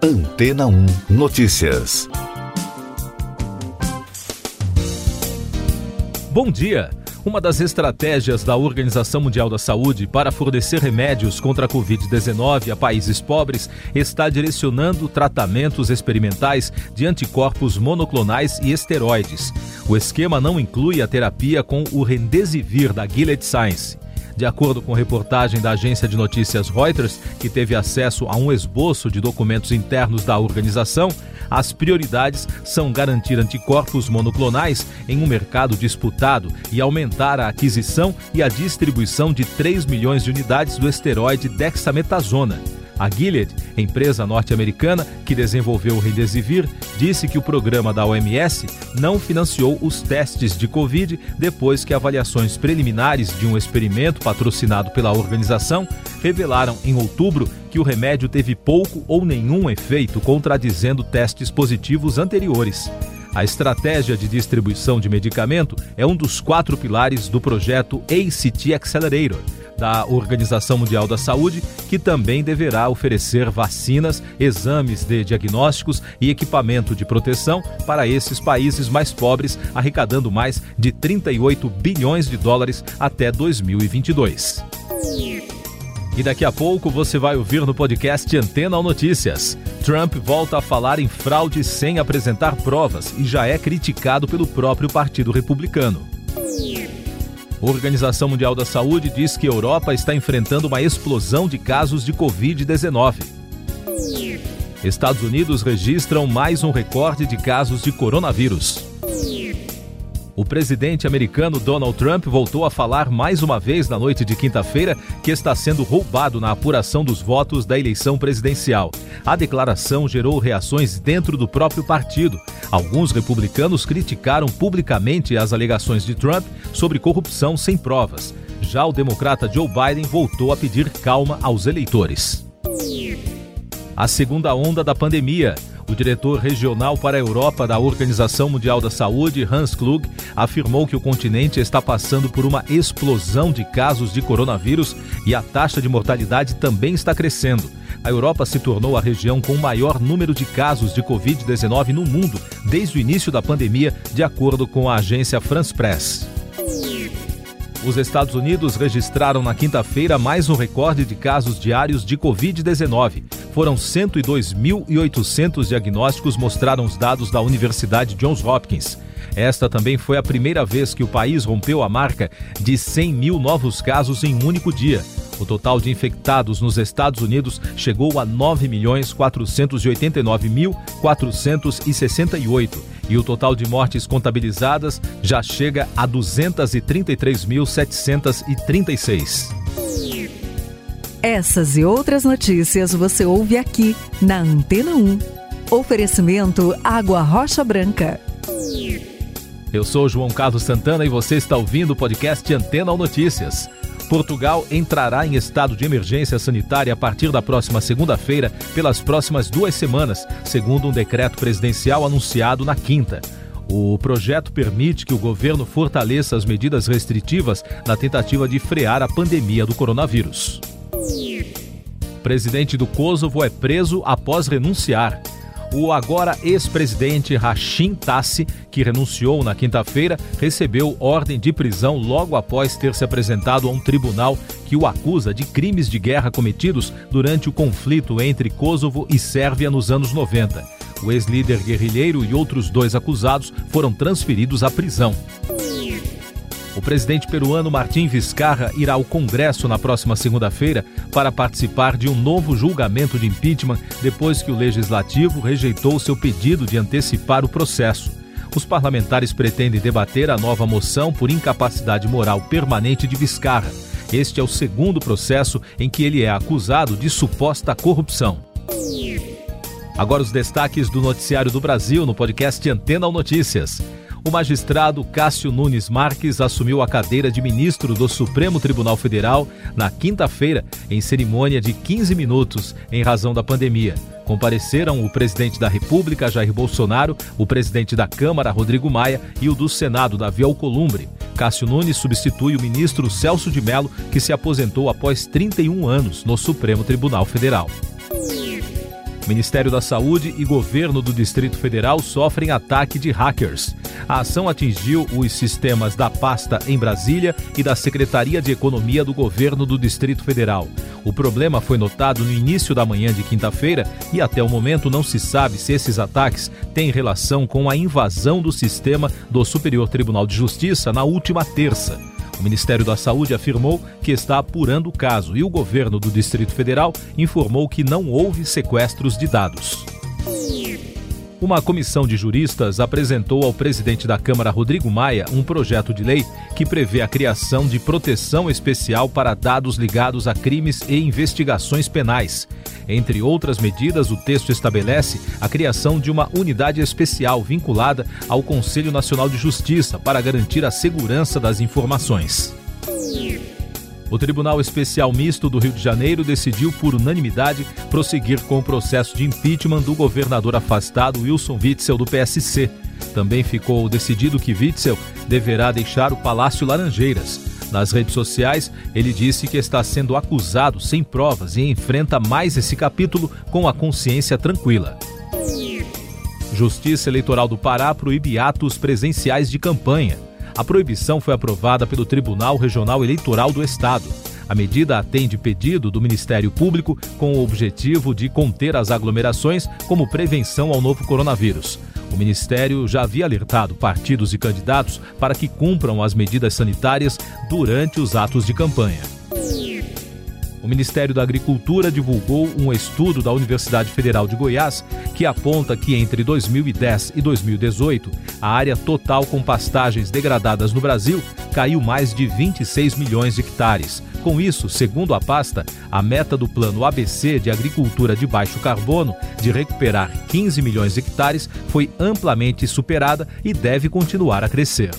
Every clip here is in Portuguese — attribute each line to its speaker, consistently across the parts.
Speaker 1: Antena 1 Notícias.
Speaker 2: Bom dia! Uma das estratégias da Organização Mundial da Saúde para fornecer remédios contra a Covid-19 a países pobres está direcionando tratamentos experimentais de anticorpos monoclonais e esteroides. O esquema não inclui a terapia com o Remdesivir da Gilead Science. De acordo com reportagem da agência de notícias Reuters, que teve acesso a um esboço de documentos internos da organização, as prioridades são garantir anticorpos monoclonais em um mercado disputado e aumentar a aquisição e a distribuição de 3 milhões de unidades do esteroide dexametasona. A Gilead, empresa norte-americana que desenvolveu o Remdesivir, disse que o programa da OMS não financiou os testes de Covid depois que avaliações preliminares de um experimento patrocinado pela organização revelaram em outubro que o remédio teve pouco ou nenhum efeito, contradizendo testes positivos anteriores. A estratégia de distribuição de medicamento é um dos quatro pilares do projeto ACT Accelerator da Organização Mundial da Saúde, que também deverá oferecer vacinas, exames de diagnósticos e equipamento de proteção para esses países mais pobres, arrecadando mais de 38 bilhões de dólares até 2022. E daqui a pouco você vai ouvir no podcast Antena ou Notícias. Trump volta a falar em fraude sem apresentar provas e já é criticado pelo próprio Partido Republicano. Organização Mundial da Saúde diz que a Europa está enfrentando uma explosão de casos de Covid-19. Estados Unidos registram mais um recorde de casos de coronavírus. O presidente americano Donald Trump voltou a falar mais uma vez na noite de quinta-feira que está sendo roubado na apuração dos votos da eleição presidencial. A declaração gerou reações dentro do próprio partido. Alguns republicanos criticaram publicamente as alegações de Trump sobre corrupção sem provas. Já o democrata Joe Biden voltou a pedir calma aos eleitores. A segunda onda da pandemia. O diretor regional para a Europa da Organização Mundial da Saúde, Hans Klug, afirmou que o continente está passando por uma explosão de casos de coronavírus e a taxa de mortalidade também está crescendo. A Europa se tornou a região com o maior número de casos de Covid-19 no mundo desde o início da pandemia, de acordo com a agência France Press. Os Estados Unidos registraram na quinta-feira mais um recorde de casos diários de Covid-19. Foram 102.800 diagnósticos, mostraram os dados da Universidade Johns Hopkins. Esta também foi a primeira vez que o país rompeu a marca de 100 mil novos casos em um único dia. O total de infectados nos Estados Unidos chegou a 9.489.468 e o total de mortes contabilizadas já chega a 233.736.
Speaker 3: Essas e outras notícias você ouve aqui na Antena 1. Oferecimento Água Rocha Branca.
Speaker 2: Eu sou João Carlos Santana e você está ouvindo o podcast Antena ou Notícias. Portugal entrará em estado de emergência sanitária a partir da próxima segunda-feira, pelas próximas duas semanas, segundo um decreto presidencial anunciado na quinta. O projeto permite que o governo fortaleça as medidas restritivas na tentativa de frear a pandemia do coronavírus. Presidente do Kosovo é preso após renunciar. O agora ex-presidente Rachim Tassi, que renunciou na quinta-feira, recebeu ordem de prisão logo após ter se apresentado a um tribunal que o acusa de crimes de guerra cometidos durante o conflito entre Kosovo e Sérvia nos anos 90. O ex-líder guerrilheiro e outros dois acusados foram transferidos à prisão. O presidente peruano Martim Vizcarra irá ao Congresso na próxima segunda-feira para participar de um novo julgamento de impeachment depois que o legislativo rejeitou seu pedido de antecipar o processo. Os parlamentares pretendem debater a nova moção por incapacidade moral permanente de Vizcarra. Este é o segundo processo em que ele é acusado de suposta corrupção. Agora os destaques do noticiário do Brasil no podcast Antena ou Notícias o magistrado Cássio Nunes Marques assumiu a cadeira de ministro do Supremo Tribunal Federal na quinta-feira, em cerimônia de 15 minutos, em razão da pandemia. Compareceram o presidente da República, Jair Bolsonaro, o presidente da Câmara, Rodrigo Maia, e o do Senado, Davi Alcolumbre. Cássio Nunes substitui o ministro Celso de Mello, que se aposentou após 31 anos no Supremo Tribunal Federal. Ministério da Saúde e governo do Distrito Federal sofrem ataque de hackers. A ação atingiu os sistemas da pasta em Brasília e da Secretaria de Economia do governo do Distrito Federal. O problema foi notado no início da manhã de quinta-feira e até o momento não se sabe se esses ataques têm relação com a invasão do sistema do Superior Tribunal de Justiça na última terça. O Ministério da Saúde afirmou que está apurando o caso e o governo do Distrito Federal informou que não houve sequestros de dados. Uma comissão de juristas apresentou ao presidente da Câmara, Rodrigo Maia, um projeto de lei que prevê a criação de proteção especial para dados ligados a crimes e investigações penais. Entre outras medidas, o texto estabelece a criação de uma unidade especial vinculada ao Conselho Nacional de Justiça para garantir a segurança das informações. O Tribunal Especial Misto do Rio de Janeiro decidiu, por unanimidade, prosseguir com o processo de impeachment do governador afastado Wilson Witzel, do PSC. Também ficou decidido que Witzel deverá deixar o Palácio Laranjeiras. Nas redes sociais, ele disse que está sendo acusado sem provas e enfrenta mais esse capítulo com a consciência tranquila. Justiça Eleitoral do Pará proíbe atos presenciais de campanha. A proibição foi aprovada pelo Tribunal Regional Eleitoral do Estado. A medida atende pedido do Ministério Público com o objetivo de conter as aglomerações como prevenção ao novo coronavírus. O Ministério já havia alertado partidos e candidatos para que cumpram as medidas sanitárias durante os atos de campanha. O Ministério da Agricultura divulgou um estudo da Universidade Federal de Goiás que aponta que entre 2010 e 2018, a área total com pastagens degradadas no Brasil caiu mais de 26 milhões de hectares. Com isso, segundo a pasta, a meta do Plano ABC de Agricultura de Baixo Carbono, de recuperar 15 milhões de hectares, foi amplamente superada e deve continuar a crescer.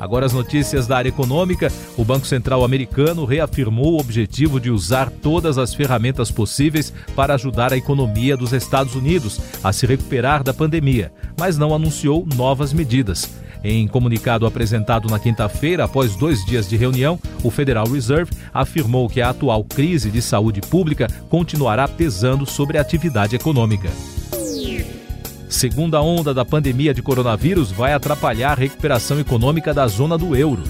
Speaker 2: Agora as notícias da área econômica. O Banco Central americano reafirmou o objetivo de usar todas as ferramentas possíveis para ajudar a economia dos Estados Unidos a se recuperar da pandemia, mas não anunciou novas medidas. Em comunicado apresentado na quinta-feira, após dois dias de reunião, o Federal Reserve afirmou que a atual crise de saúde pública continuará pesando sobre a atividade econômica. Segunda onda da pandemia de coronavírus vai atrapalhar a recuperação econômica da zona do euro.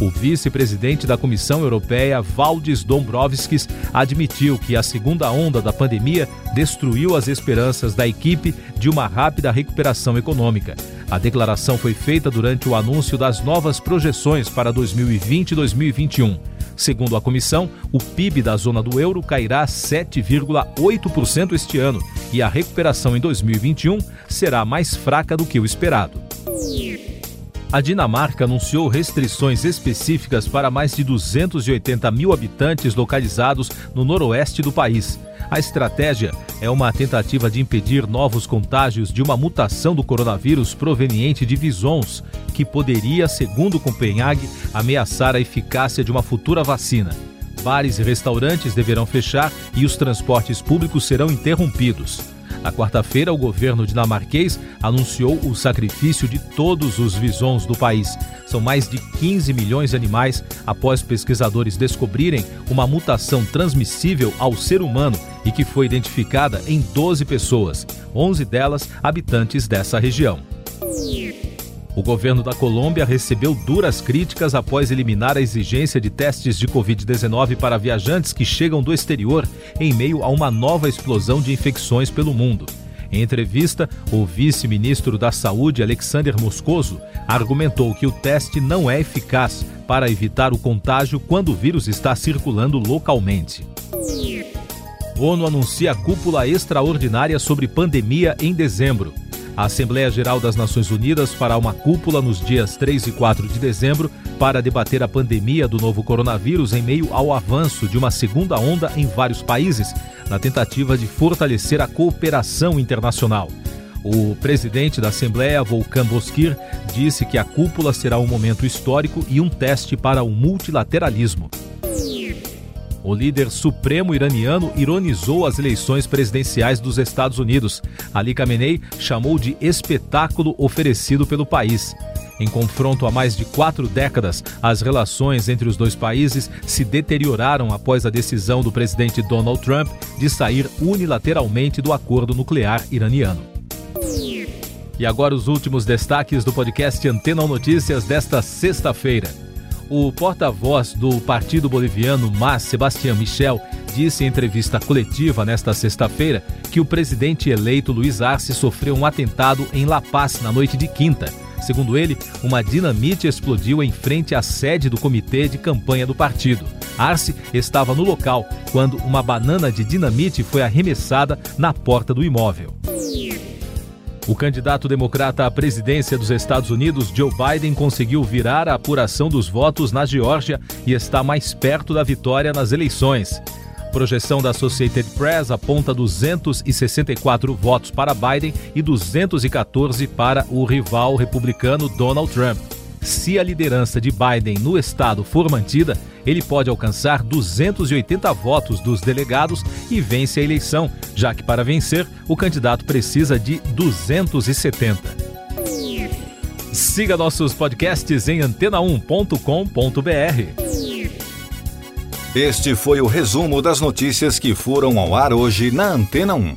Speaker 2: O vice-presidente da Comissão Europeia, Valdis Dombrovskis, admitiu que a segunda onda da pandemia destruiu as esperanças da equipe de uma rápida recuperação econômica. A declaração foi feita durante o anúncio das novas projeções para 2020 e 2021. Segundo a comissão, o PIB da zona do euro cairá 7,8% este ano e a recuperação em 2021 será mais fraca do que o esperado. A Dinamarca anunciou restrições específicas para mais de 280 mil habitantes localizados no noroeste do país. A estratégia é uma tentativa de impedir novos contágios de uma mutação do coronavírus proveniente de visons, que poderia, segundo Copenhague, ameaçar a eficácia de uma futura vacina. Bares e restaurantes deverão fechar e os transportes públicos serão interrompidos. Na quarta-feira, o governo dinamarquês anunciou o sacrifício de todos os visons do país. São mais de 15 milhões de animais após pesquisadores descobrirem uma mutação transmissível ao ser humano e que foi identificada em 12 pessoas, 11 delas habitantes dessa região. O governo da Colômbia recebeu duras críticas após eliminar a exigência de testes de Covid-19 para viajantes que chegam do exterior em meio a uma nova explosão de infecções pelo mundo. Em entrevista, o vice-ministro da Saúde, Alexander Moscoso, argumentou que o teste não é eficaz para evitar o contágio quando o vírus está circulando localmente. ONU anuncia cúpula extraordinária sobre pandemia em dezembro. A Assembleia Geral das Nações Unidas fará uma cúpula nos dias 3 e 4 de dezembro para debater a pandemia do novo coronavírus em meio ao avanço de uma segunda onda em vários países, na tentativa de fortalecer a cooperação internacional. O presidente da Assembleia, Volkan Bozkir, disse que a cúpula será um momento histórico e um teste para o multilateralismo. O líder supremo iraniano ironizou as eleições presidenciais dos Estados Unidos. Ali Khamenei chamou de espetáculo oferecido pelo país. Em confronto há mais de quatro décadas, as relações entre os dois países se deterioraram após a decisão do presidente Donald Trump de sair unilateralmente do acordo nuclear iraniano. E agora os últimos destaques do podcast Antena Notícias desta sexta-feira. O porta-voz do Partido Boliviano, Mas Sebastião Michel, disse em entrevista coletiva nesta sexta-feira que o presidente eleito Luiz Arce sofreu um atentado em La Paz na noite de quinta. Segundo ele, uma dinamite explodiu em frente à sede do comitê de campanha do partido. Arce estava no local quando uma banana de dinamite foi arremessada na porta do imóvel. O candidato democrata à presidência dos Estados Unidos, Joe Biden, conseguiu virar a apuração dos votos na Geórgia e está mais perto da vitória nas eleições. Projeção da Associated Press aponta 264 votos para Biden e 214 para o rival republicano Donald Trump. Se a liderança de Biden no estado for mantida, ele pode alcançar 280 votos dos delegados e vence a eleição, já que para vencer, o candidato precisa de 270. Siga nossos podcasts em antena1.com.br.
Speaker 1: Este foi o resumo das notícias que foram ao ar hoje na Antena 1.